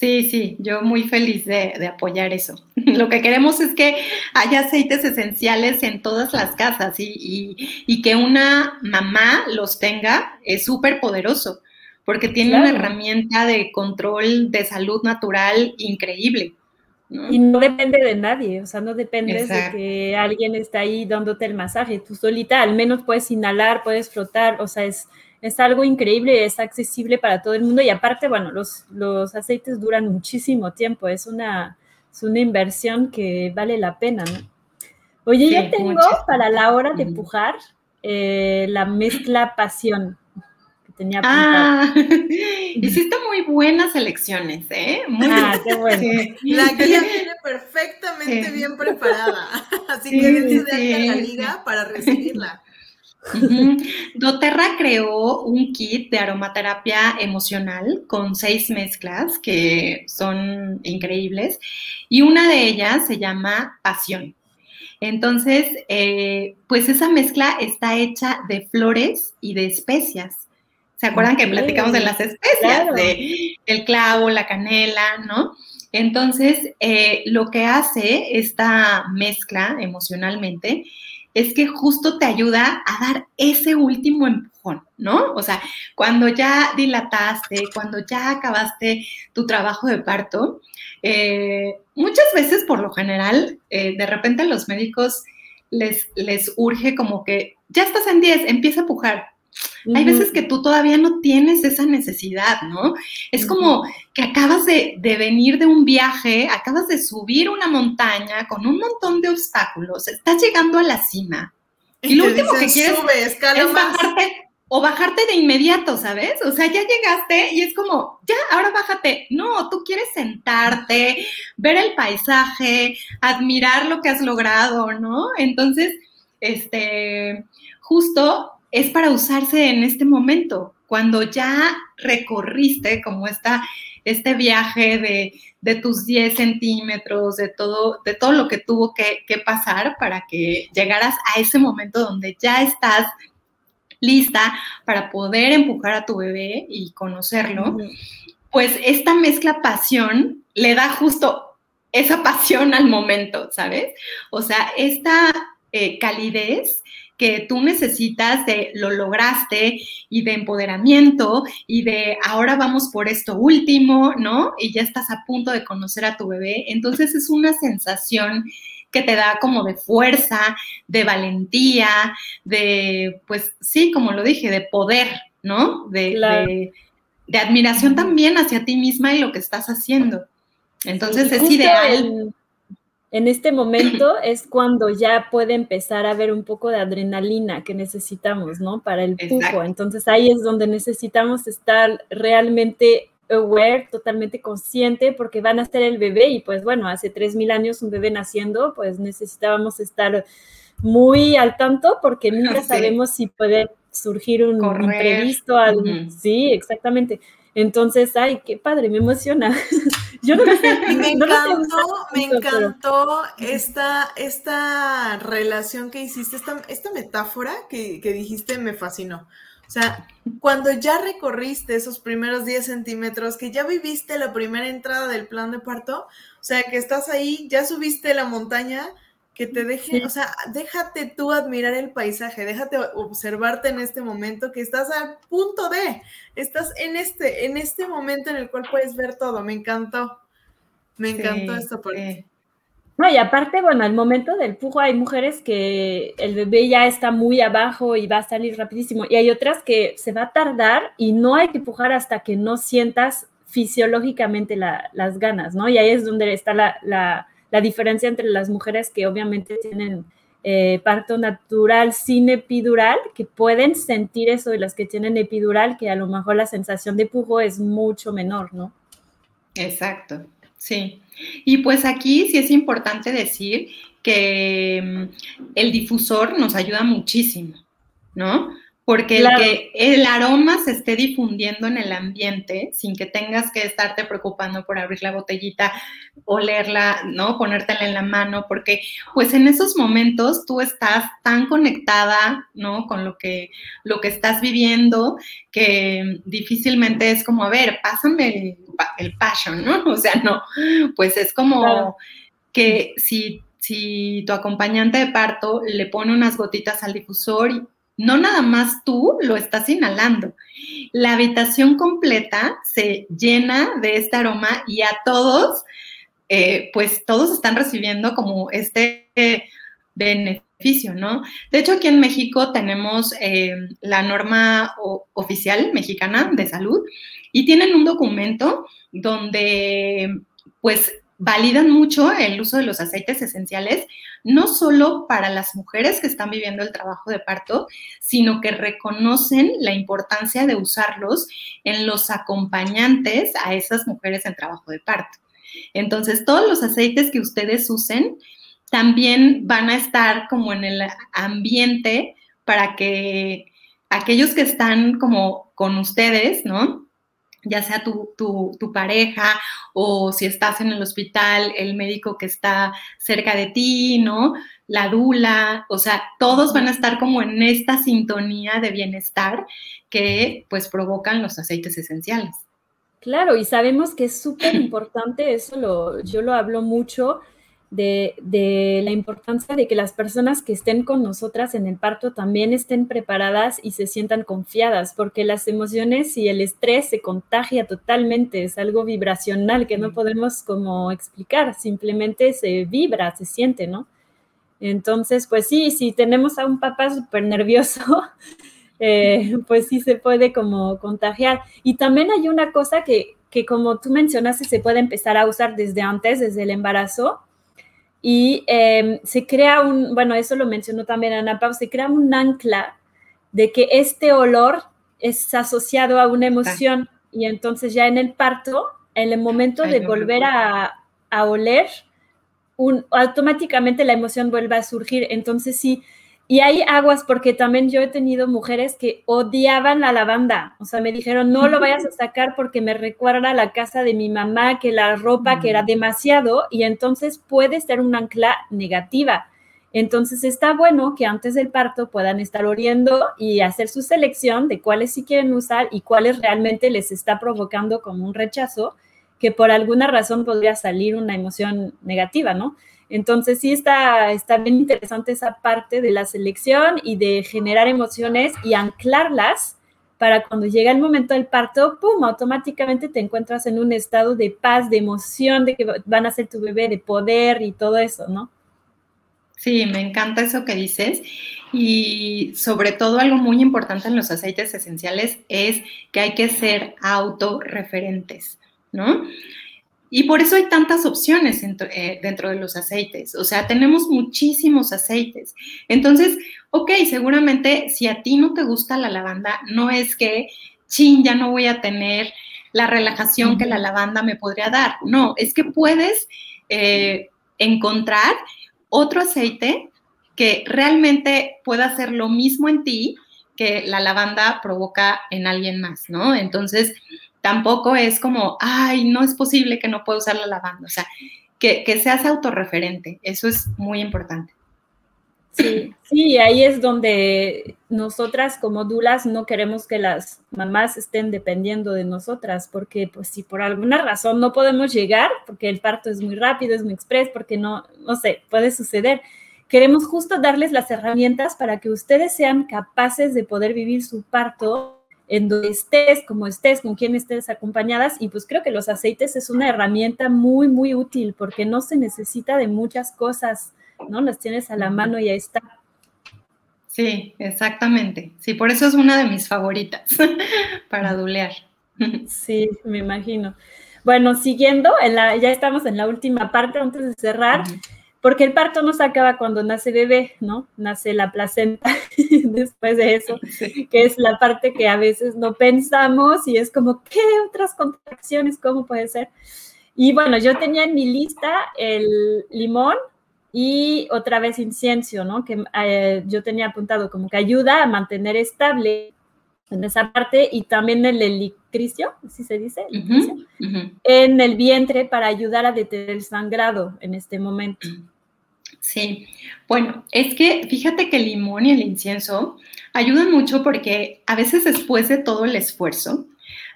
Sí, sí, yo muy feliz de, apoyar eso. Lo que queremos es que haya aceites esenciales en todas las casas y, que una mamá los tenga es súper poderoso, porque tiene una herramienta de control de salud natural increíble. Y no depende de nadie, o sea, no depende de que alguien está ahí dándote el masaje, tú solita al menos puedes inhalar, puedes flotar, o sea, es, es algo increíble, es accesible para todo el mundo y aparte, bueno, los, los aceites duran muchísimo tiempo, es una, es una inversión que vale la pena, ¿no? Oye, yo tengo para la hora de pujar eh, la mezcla pasión que tenía Ah, hiciste muy buenas elecciones, ¿eh? Muy ah, qué bueno. La guía viene perfectamente bien preparada, así que es la liga para recibirla doTERRA creó un kit de aromaterapia emocional con seis mezclas que son increíbles y una de ellas se llama Pasión. Entonces, eh, pues esa mezcla está hecha de flores y de especias. ¿Se acuerdan que platicamos de las especias? De el clavo, la canela, ¿no? Entonces, eh, lo que hace esta mezcla emocionalmente es que justo te ayuda a dar ese último empujón, ¿no? O sea, cuando ya dilataste, cuando ya acabaste tu trabajo de parto, eh, muchas veces por lo general, eh, de repente los médicos les, les urge como que ya estás en 10, empieza a pujar, hay veces que tú todavía no tienes esa necesidad, ¿no? Es como que acabas de, venir de un viaje, acabas de subir una montaña con un montón de obstáculos, estás llegando a la cima. Y, lo último que quieres es bajarte o bajarte de inmediato, ¿sabes? O sea, ya llegaste y es como, ya, ahora bájate. No, tú quieres sentarte, ver el paisaje, admirar lo que has logrado, ¿no? Entonces, este, justo es para usarse en este momento, cuando ya recorriste como esta este viaje de, de tus 10 centímetros, de todo, de todo lo que tuvo que, que pasar para que llegaras a ese momento donde ya estás lista para poder empujar a tu bebé y conocerlo, pues esta mezcla pasión le da justo esa pasión al momento, ¿sabes? O sea, esta eh, calidez que tú necesitas de lo lograste y de empoderamiento y de ahora vamos por esto último, ¿no? Y ya estás a punto de conocer a tu bebé. Entonces es una sensación que te da como de fuerza, de valentía, de, pues sí, como lo dije, de poder, ¿no? De, de, admiración también hacia ti misma y lo que estás haciendo. Entonces es ideal. En, este momento es cuando ya puede empezar a haber un poco de adrenalina que necesitamos, ¿no? Para el pujo. Entonces ahí es donde necesitamos estar realmente aware, totalmente consciente, porque van a ser el bebé y pues bueno, hace 3.000 años un bebé naciendo, pues necesitábamos estar muy al tanto porque nunca sabemos si puede surgir un imprevisto. Sí, exactamente. Entonces, ay, qué padre, me emociona. Yo no sé. me encantó, me encantó esta, esta relación que hiciste, esta, esta metáfora que, que dijiste me fascinó. O sea, cuando ya recorriste esos primeros 10 centímetros, que ya viviste la primera entrada del plan de parto, o sea, que estás ahí, ya subiste la montaña, que te deje, o sea, déjate tú admirar el paisaje, déjate observarte en este momento que estás al punto de, estás en este, en este momento en el cual puedes ver todo. Me encantó, me encantó esto por no, y aparte, bueno, al momento del pujo hay mujeres que el bebé ya está muy abajo y va a salir rapidísimo. Y hay otras que se va a tardar y no hay que pujar hasta que no sientas fisiológicamente las ganas, ¿no? Y ahí es donde está la, diferencia entre las mujeres que obviamente tienen eh, parto natural sin epidural, que pueden sentir eso, y las que tienen epidural, que a lo mejor la sensación de pujo es mucho menor, ¿no? Exacto, sí. Y pues aquí sí es importante decir que mm, el difusor nos ayuda muchísimo, ¿no? Porque el que el aroma se esté difundiendo en el ambiente sin que tengas que estarte preocupando por abrir la botellita, olerla, ¿no? Ponértela en la mano, porque pues en esos momentos tú estás tan conectada, ¿no? Con lo que, lo que estás viviendo que difícilmente es como, a ver, pásame el, passion, ¿no? O sea, no, pues es como que si si tu acompañante de parto le pone unas gotitas al difusor no nada más tú lo estás inhalando. La habitación completa se llena de este aroma y a todos, eh, pues todos están recibiendo como este beneficio, ¿no? De hecho, aquí en México tenemos eh, la norma oficial mexicana de salud y tienen un documento donde pues validan mucho el uso de los aceites esenciales, no solo para las mujeres que están viviendo el trabajo de parto, sino que reconocen la importancia de usarlos en los acompañantes a esas mujeres en trabajo de parto. Entonces, todos los aceites que ustedes usen también van a estar como en el ambiente para que aquellos que están como con ustedes, ¿no? Ya sea tu, pareja o si estás en el hospital, el médico que está cerca de ti, ¿no? La dula, o sea, todos van a estar como en esta sintonía de bienestar que pues provocan los aceites esenciales. Claro, y sabemos que es súper importante, eso lo, yo lo hablo mucho, de, la importancia de que las personas que estén con nosotras en el parto también estén preparadas y se sientan confiadas, porque las emociones y el estrés se contagia totalmente, es algo vibracional que no podemos como explicar, simplemente se vibra, se siente, ¿no? Entonces, pues sí, si tenemos a un papá súper nervioso, eh, pues sí se puede como contagiar. Y también hay una cosa que, que como tú mencionaste, se puede empezar a usar desde antes, desde el embarazo, y em, se crea un, bueno, eso lo mencionó también Ana Pau, se crea un ancla de que este olor es asociado a una emoción y entonces ya en el parto, en el momento de volver a, a oler, un, automáticamente la emoción vuelve a surgir. Entonces, si Y hay aguas porque también yo he tenido mujeres que odiaban la lavanda. O sea, me dijeron, no lo vayas a sacar porque me recuerda a la casa de mi mamá, que la ropa que era demasiado y entonces puede ser un ancla negativa. Entonces está bueno que antes del parto puedan estar oriendo y hacer su selección de cuáles sí quieren usar y cuáles realmente les está provocando como un rechazo, que por alguna razón podría salir una emoción negativa, ¿no? Entonces sí está, está bien interesante esa parte de la selección y de generar emociones y anclarlas para cuando llega el momento del parto, ¡pum!, automáticamente te encuentras en un estado de paz, de emoción, de que van a ser tu bebé, de poder y todo eso, ¿no? Sí, me encanta eso que dices. Y sobre todo algo muy importante en los aceites esenciales es que hay que ser autorreferentes, ¿no? Y por eso hay tantas opciones eh, dentro de los aceites. O sea, tenemos muchísimos aceites. Entonces, ok, seguramente si a ti no te gusta la lavanda, no es que, chin, ya no voy a tener la relajación que la lavanda me podría dar. No, es que puedes eh, encontrar otro aceite que realmente pueda hacer lo mismo en ti que la lavanda provoca en alguien más, ¿no? Entonces, tampoco es como, ay, no es posible que no pueda usar la lavanda, o sea, que, que seas autorreferente, eso es muy importante. Sí, sí, ahí es donde nosotras como dulas no queremos que las mamás estén dependiendo de nosotras, porque pues si por alguna razón no podemos llegar, porque el parto es muy rápido, es muy express, porque no, no sé, puede suceder. Queremos justo darles las herramientas para que ustedes sean capaces de poder vivir su parto en donde estés, como estés, con quien estés acompañadas. Y pues creo que los aceites es una herramienta muy, muy útil porque no se necesita de muchas cosas ¿no? Las tienes a la mano y ahí está. Sí, exactamente. Sí, por eso es una de mis favoritas para dulear. Sí, me imagino. Bueno, siguiendo, ya estamos en la última parte antes de cerrar, porque el parto no se acaba cuando nace bebé, ¿no? Nace la placenta después de eso, que es la parte que a veces no pensamos y es como, ¿qué otras contracciones? ¿Cómo puede ser? Y bueno, yo tenía en mi lista el limón, y otra vez incienso, ¿no? Que eh, yo tenía apuntado como que ayuda a mantener estable en esa parte y también el helicricio, así se dice, en el vientre para ayudar a detener el sangrado en este momento. Sí, bueno, es que fíjate que el limón y el incienso ayudan mucho porque a veces después de todo el esfuerzo,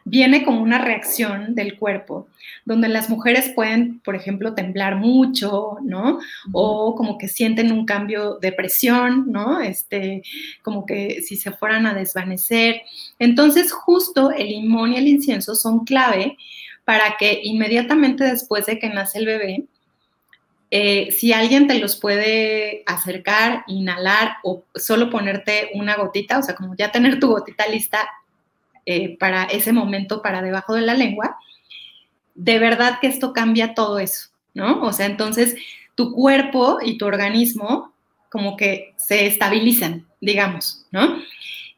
viene como una reacción del cuerpo, donde las mujeres pueden, por ejemplo, temblar mucho, ¿no? O como que sienten un cambio de presión, ¿no? Este, como que si se fueran a desvanecer. Entonces, justo el limón y el incienso son clave para que inmediatamente después de que nace el bebé, eh, si alguien te los puede acercar, inhalar o solo ponerte una gotita, o sea, como ya tener tu gotita lista eh, para ese momento, para debajo de la lengua, de verdad que esto cambia todo eso, ¿no? O sea, entonces tu cuerpo y tu organismo como que se estabilizan, digamos, ¿no?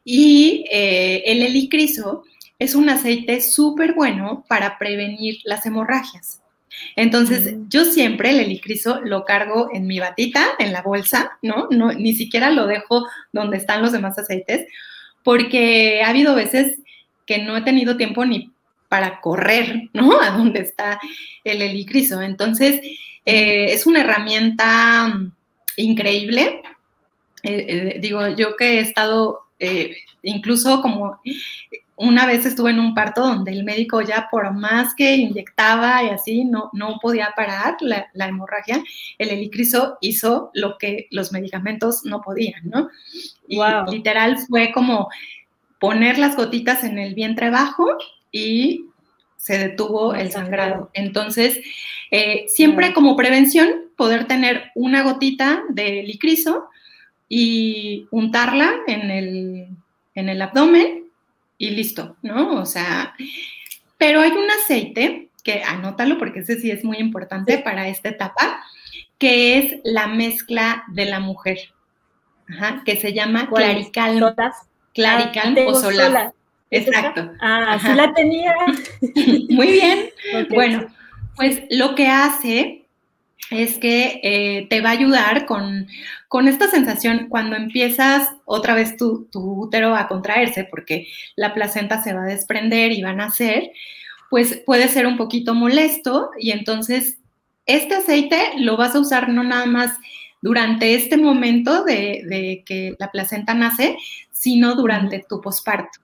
Y eh, el helicriso es un aceite súper bueno para prevenir las hemorragias. Entonces, mm. yo siempre el helicriso lo cargo en mi batita, en la bolsa, ¿no? ¿no? Ni siquiera lo dejo donde están los demás aceites, porque ha habido veces que no he tenido tiempo ni para correr, ¿no? A dónde está el helicriso. Entonces, eh, es una herramienta increíble. Eh, eh, digo, yo que he estado, incluso como una vez estuve en un parto donde el médico ya por más que inyectaba y así, no, no podía parar la, hemorragia, el helicriso hizo lo que los medicamentos no podían, ¿no? Y literal fue como poner las gotitas en el vientre bajo y se detuvo el sangrado. Entonces, eh, siempre como prevención, poder tener una gotita de licrizo y untarla en el, en el abdomen y listo, ¿no? O sea, pero hay un aceite que anótalo porque ese sí es muy importante para esta etapa, que es la mezcla de la mujer, que se llama Clarical. Clarical o solar. Exacto. Ah, sí la tenía. Muy bien. Bueno, pues lo que hace es que eh, te va a ayudar con, esta sensación cuando empiezas otra vez tu, tu, útero a contraerse, porque la placenta se va a desprender y va a nacer, pues puede ser un poquito molesto y entonces este aceite lo vas a usar no nada más durante este momento de, que la placenta nace, sino durante tu posparto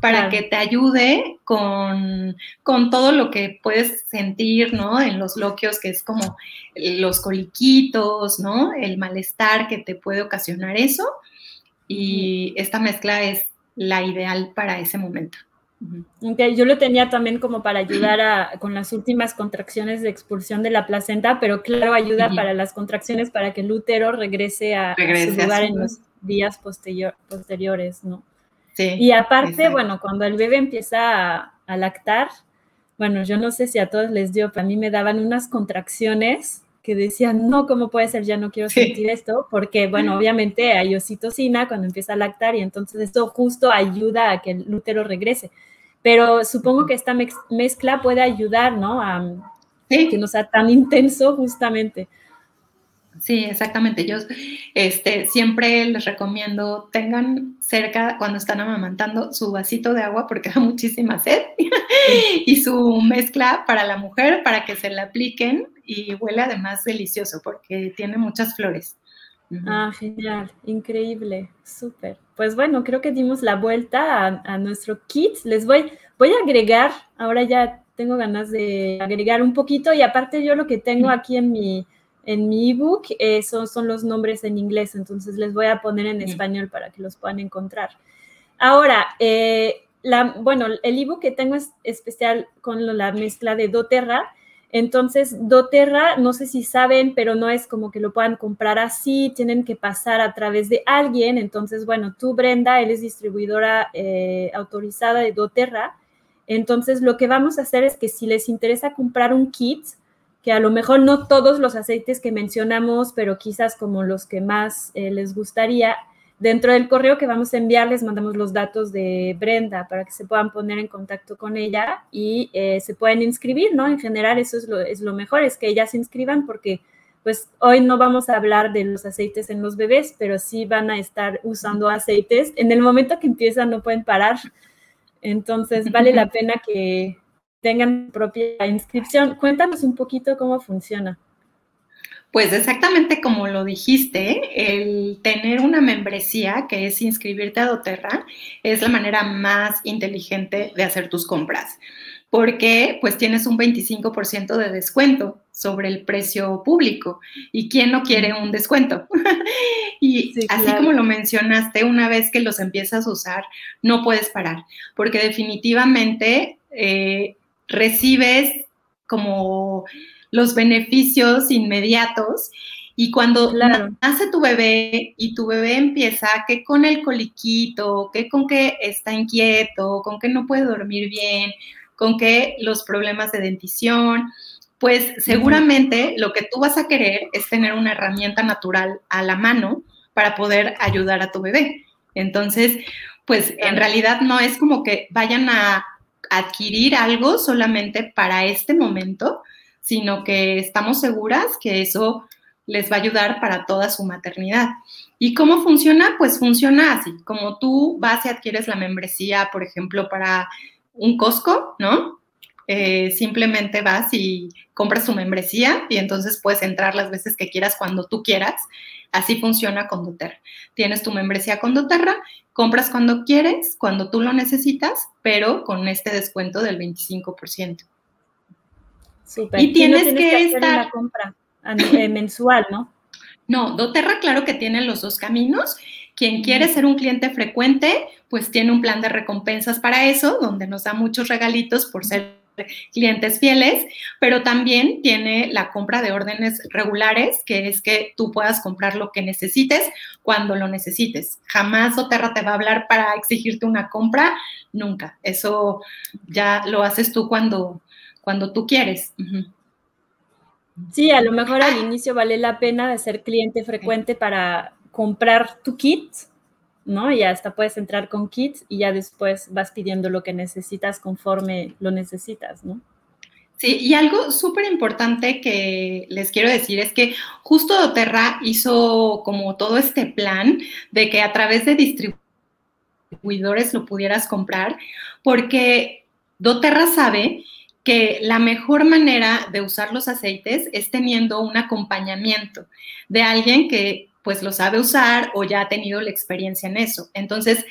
para que te ayude con, todo lo que puedes sentir, ¿no? En los loquios, que es como los coliquitos, ¿no? El malestar que te puede ocasionar eso. Y esta mezcla es la ideal para ese momento. yo lo tenía también como para ayudar con las últimas contracciones de expulsión de la placenta, pero claro, ayuda para las contracciones para que el útero regrese a, su lugar en los días posteriores, ¿no? Y aparte, bueno, cuando el bebé empieza a, lactar, bueno, yo no sé si a todos les dio, pero a mí me daban unas contracciones que decían, no, ¿cómo puede ser? Ya no quiero sentir esto, porque, bueno, obviamente hay oxitocina cuando empieza a lactar y entonces esto justo ayuda a que el útero regrese. Pero supongo que esta mezcla puede ayudar, ¿no? A que no sea tan intenso justamente. Sí, exactamente. Yo este, siempre les recomiendo tengan cerca cuando están amamantando su vasito de agua porque da muchísima sed y su mezcla para la mujer para que se la apliquen y huele además delicioso porque tiene muchas flores. Ah, genial, increíble, súper. Pues bueno, creo que dimos la vuelta a, a, nuestro kit. Les voy, voy a agregar, ahora ya tengo ganas de agregar un poquito y aparte yo lo que tengo aquí en mi en mi ebook, esos son los nombres en inglés, entonces les voy a poner en español para que los puedan encontrar. Ahora, eh, la, bueno, el ebook que tengo es especial con la mezcla de doTERRA. Entonces, doTERRA, no sé si saben, pero no es como que lo puedan comprar así, tienen que pasar a través de alguien. Entonces, bueno, tú, Brenda, eres distribuidora eh, autorizada de doTERRA. Entonces, lo que vamos a hacer es que si les interesa comprar un kit, que a lo mejor no todos los aceites que mencionamos, pero quizás como los que más eh, les gustaría. Dentro del correo que vamos a enviar les mandamos los datos de Brenda para que se puedan poner en contacto con ella y eh, se pueden inscribir, ¿no? En general eso es lo, es lo mejor, es que ellas se inscriban porque pues hoy no vamos a hablar de los aceites en los bebés, pero sí van a estar usando aceites. En el momento que empiezan no pueden parar. Entonces vale la pena que, tengan propia inscripción. Cuéntanos un poquito cómo funciona. Pues exactamente como lo dijiste, el tener una membresía, que es inscribirte a doTERRA, es la manera más inteligente de hacer tus compras, porque pues tienes un 25% de descuento sobre el precio público. ¿Y quién no quiere un descuento? y así como lo mencionaste, una vez que los empiezas a usar, no puedes parar, porque definitivamente... Eh, recibes como los beneficios inmediatos y cuando nace tu bebé y tu bebé empieza que con el coliquito, que con que está inquieto, con que no puede dormir bien, con que los problemas de dentición, pues seguramente lo que tú vas a querer es tener una herramienta natural a la mano para poder ayudar a tu bebé. Entonces, pues en realidad no es como que vayan a adquirir algo solamente para este momento, sino que estamos seguras que eso les va a ayudar para toda su maternidad. ¿Y cómo funciona? Pues funciona así, como tú vas y adquieres la membresía, por ejemplo, para un Costco, ¿no? Eh, simplemente vas y compras tu membresía y entonces puedes entrar las veces que quieras cuando tú quieras. Así funciona con doTERRA. Tienes tu membresía con doTERRA, compras cuando quieres, cuando tú lo necesitas, pero con este descuento del 25%. Super. Y tienes, que, estar la compra eh, mensual, ¿no? No, doTERRA claro que tiene los dos caminos. Quien quiere ser un cliente frecuente, pues tiene un plan de recompensas para eso, donde nos da muchos regalitos por ser clientes fieles, pero también tiene la compra de órdenes regulares, que es que tú puedas comprar lo que necesites cuando lo necesites. Jamás Oterra te va a hablar para exigirte una compra, nunca. Eso ya lo haces tú cuando, cuando tú quieres. Sí, a lo mejor al inicio vale la pena de ser cliente frecuente para comprar tu kit ¿no? Y hasta puedes entrar con kits y ya después vas pidiendo lo que necesitas conforme lo necesitas, ¿no? Sí, y algo súper importante que les quiero decir es que justo doTERRA hizo como todo este plan de que a través de distribuidores lo pudieras comprar, porque doTERRA sabe que la mejor manera de usar los aceites es teniendo un acompañamiento de alguien que pues lo sabe usar o ya ha tenido la experiencia en eso. Entonces,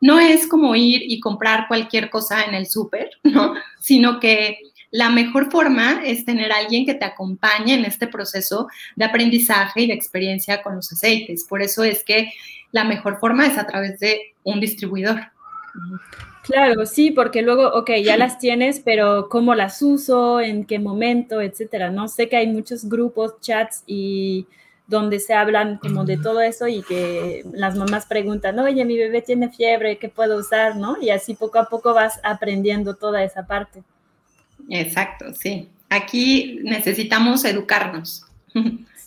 no es como ir y comprar cualquier cosa en el súper, ¿no? Sino que la mejor forma es tener alguien que te acompañe en este proceso de aprendizaje y de experiencia con los aceites. Por eso es que la mejor forma es a través de un distribuidor. Claro, sí, porque luego, ok, ya las tienes, pero ¿cómo las uso? ¿En qué momento? Etcétera. No sé que hay muchos grupos, chats y donde se hablan como de todo eso y que las mamás preguntan, oye, mi bebé tiene fiebre, ¿qué puedo usar? ¿No? Y así poco a poco vas aprendiendo toda esa parte. Exacto, sí. Aquí necesitamos educarnos.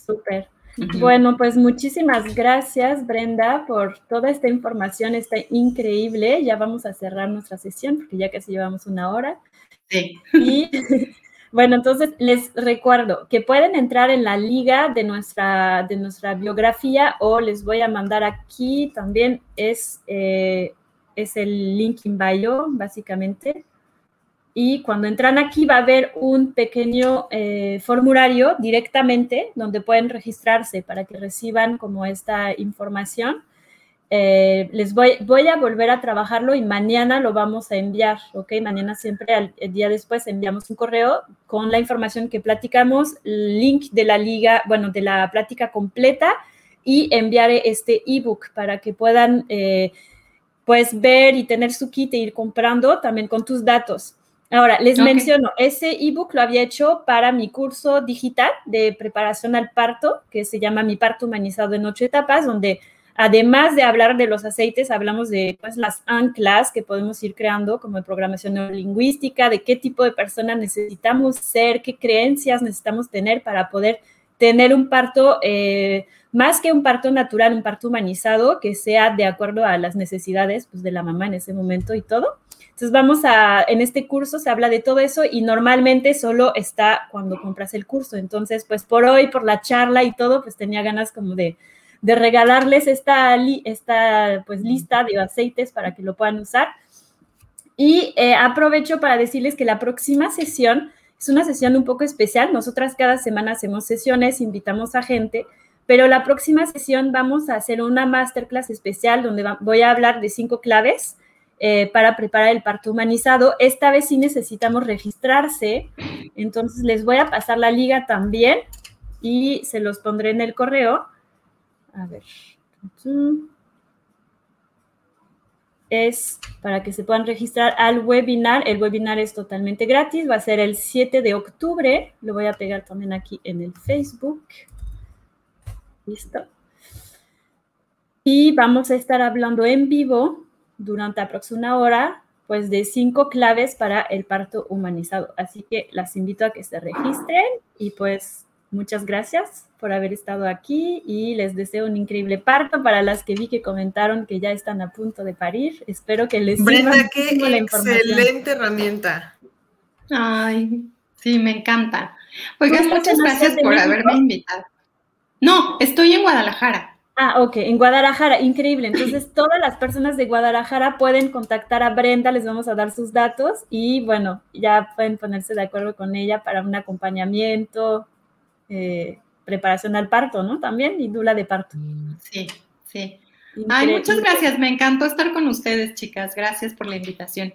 Súper. Bueno, pues muchísimas gracias, Brenda, por toda esta información. Está increíble. Ya vamos a cerrar nuestra sesión porque ya casi llevamos una hora. Sí. Y bueno, entonces les recuerdo que pueden entrar en la liga de nuestra, de nuestra biografía o les voy a mandar aquí también, es, eh, es el link in bio, básicamente. Y cuando entran aquí va a haber un pequeño eh, formulario directamente donde pueden registrarse para que reciban como esta información. Eh, les voy, voy a volver a trabajarlo y mañana lo vamos a enviar, ¿ok? Mañana siempre, el día después, enviamos un correo con la información que platicamos, link de la liga, bueno, de la plática completa y enviaré este ebook para que puedan, eh, pues, ver y tener su kit e ir comprando también con tus datos. Ahora, les menciono, ese ebook lo había hecho para mi curso digital de preparación al parto, que se llama Mi parto humanizado en ocho etapas, donde Además de hablar de los aceites, hablamos de pues, las anclas que podemos ir creando como en programación neurolingüística, de qué tipo de persona necesitamos ser, qué creencias necesitamos tener para poder tener un parto, eh, más que un parto natural, un parto humanizado, que sea de acuerdo a las necesidades pues, de la mamá en ese momento y todo. Entonces vamos a, en este curso se habla de todo eso y normalmente solo está cuando compras el curso. Entonces, pues por hoy, por la charla y todo, pues tenía ganas como de, de regalarles esta, pues, lista de aceites para que lo puedan usar. Y eh, aprovecho para decirles que la próxima sesión es una sesión un poco especial. Nosotras cada semana hacemos sesiones, invitamos a gente, pero la próxima sesión vamos a hacer una masterclass especial donde voy a hablar de cinco claves eh, para preparar el parto humanizado. Esta vez sí necesitamos registrarse, entonces les voy a pasar la liga también y se los pondré en el correo a ver. Es para que se puedan registrar al webinar. El webinar es totalmente gratis. Va a ser el 7 de octubre. Lo voy a pegar también aquí en el Facebook. Listo. Y vamos a estar hablando en vivo durante aproximadamente una hora, pues de cinco claves para el parto humanizado. Así que las invito a que se registren y pues muchas gracias por haber estado aquí y les deseo un increíble parto para las que vi que comentaron que ya están a punto de parir. Espero que les Brenda, qué excelente herramienta. Ay, sí, me encanta. Oigan, muchas gracias por haberme invitado. No, estoy en Guadalajara. Ah, ok, en Guadalajara, increíble. Entonces, todas las personas de Guadalajara pueden contactar a Brenda, les vamos a dar sus datos y bueno, ya pueden ponerse de acuerdo con ella para un acompañamiento, eh, preparación al parto, ¿no? También, y dula de parto. Sí, sí. Ay, muchas gracias, me encantó estar con ustedes, chicas. Gracias por la invitación.